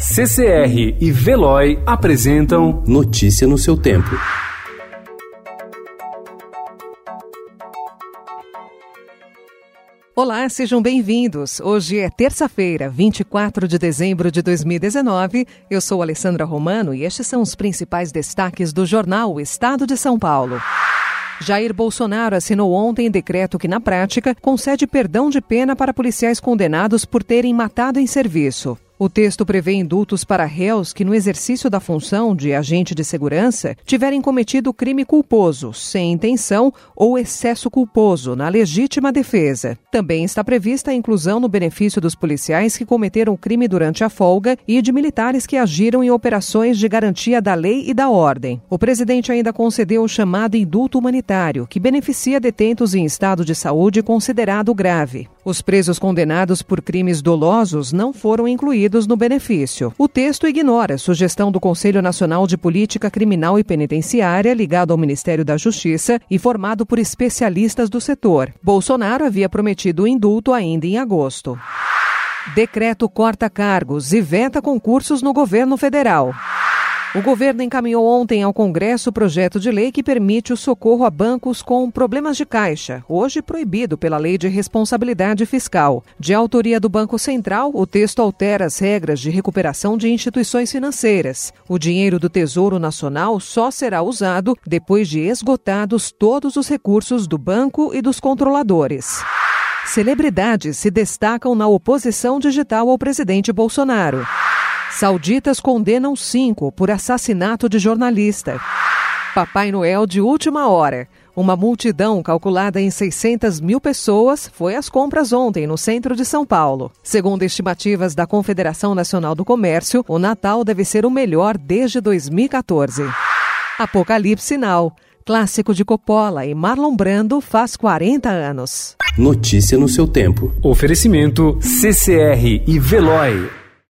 CCR e Veloy apresentam Notícia no seu tempo. Olá, sejam bem-vindos. Hoje é terça-feira, 24 de dezembro de 2019. Eu sou Alessandra Romano e estes são os principais destaques do jornal o Estado de São Paulo. Jair Bolsonaro assinou ontem decreto que, na prática, concede perdão de pena para policiais condenados por terem matado em serviço. O texto prevê indultos para réus que, no exercício da função de agente de segurança, tiverem cometido crime culposo, sem intenção ou excesso culposo, na legítima defesa. Também está prevista a inclusão no benefício dos policiais que cometeram crime durante a folga e de militares que agiram em operações de garantia da lei e da ordem. O presidente ainda concedeu o chamado indulto humanitário, que beneficia detentos em estado de saúde considerado grave. Os presos condenados por crimes dolosos não foram incluídos no benefício. O texto ignora a sugestão do Conselho Nacional de Política Criminal e Penitenciária, ligado ao Ministério da Justiça e formado por especialistas do setor. Bolsonaro havia prometido o indulto ainda em agosto. Decreto corta cargos e veta concursos no governo federal. O governo encaminhou ontem ao Congresso o projeto de lei que permite o socorro a bancos com problemas de caixa, hoje proibido pela Lei de Responsabilidade Fiscal. De autoria do Banco Central, o texto altera as regras de recuperação de instituições financeiras. O dinheiro do Tesouro Nacional só será usado depois de esgotados todos os recursos do banco e dos controladores. Celebridades se destacam na oposição digital ao presidente Bolsonaro. Sauditas condenam cinco por assassinato de jornalista. Papai Noel de última hora. Uma multidão calculada em 600 mil pessoas foi às compras ontem no centro de São Paulo. Segundo estimativas da Confederação Nacional do Comércio, o Natal deve ser o melhor desde 2014. Apocalipse Now. Clássico de Coppola e Marlon Brando faz 40 anos. Notícia no seu tempo. Oferecimento CCR e Veloy.